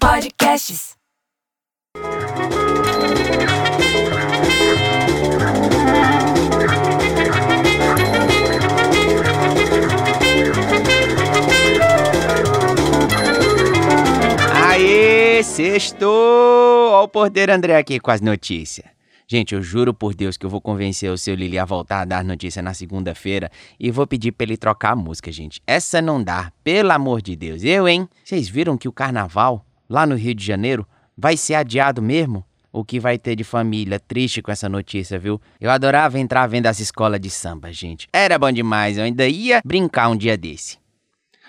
Podcasts. Aê, sextou! Ó o porteiro André aqui com as notícias. Gente, eu juro por Deus que eu vou convencer o seu Lili a voltar a dar notícia na segunda-feira e vou pedir pra ele trocar a música, gente. Essa não dá, pelo amor de Deus. Eu, hein? Vocês viram que o carnaval, lá no Rio de Janeiro, vai ser adiado mesmo? O que vai ter de família triste com essa notícia, viu? Eu adorava entrar vendo as escolas de samba, gente. Era bom demais, eu ainda ia brincar um dia desse.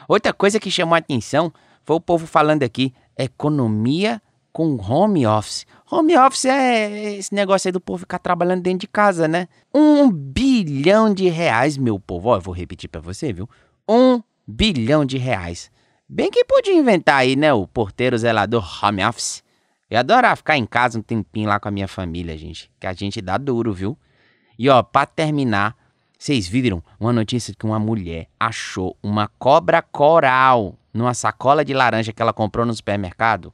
Outra coisa que chamou a atenção foi o povo falando aqui: economia com home office. Home office é esse negócio aí do povo ficar trabalhando dentro de casa, né? Um bilhão de reais, meu povo. Ó, eu vou repetir pra você, viu? Um bilhão de reais. Bem que podia inventar aí, né? O porteiro zelador home office. Eu adorava ficar em casa um tempinho lá com a minha família, gente. Que a gente dá duro, viu? E ó, pra terminar, vocês viram uma notícia que uma mulher achou uma cobra coral numa sacola de laranja que ela comprou no supermercado?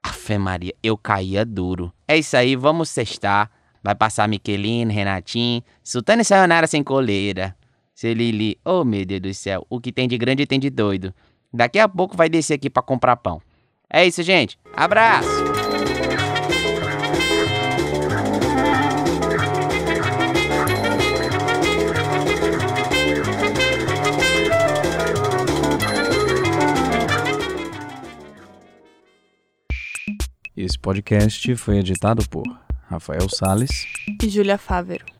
Afe Maria, eu caía duro. É isso aí, vamos sextar. Vai passar Miquelino, Renatinho, Sultana e Sayonara sem coleira. Seu Lili, oh meu Deus do céu, o que tem de grande tem de doido. Daqui a pouco vai descer aqui pra comprar pão. É isso, gente. Abraço! Esse podcast foi editado por Rafael Sales e Júlia Fávero.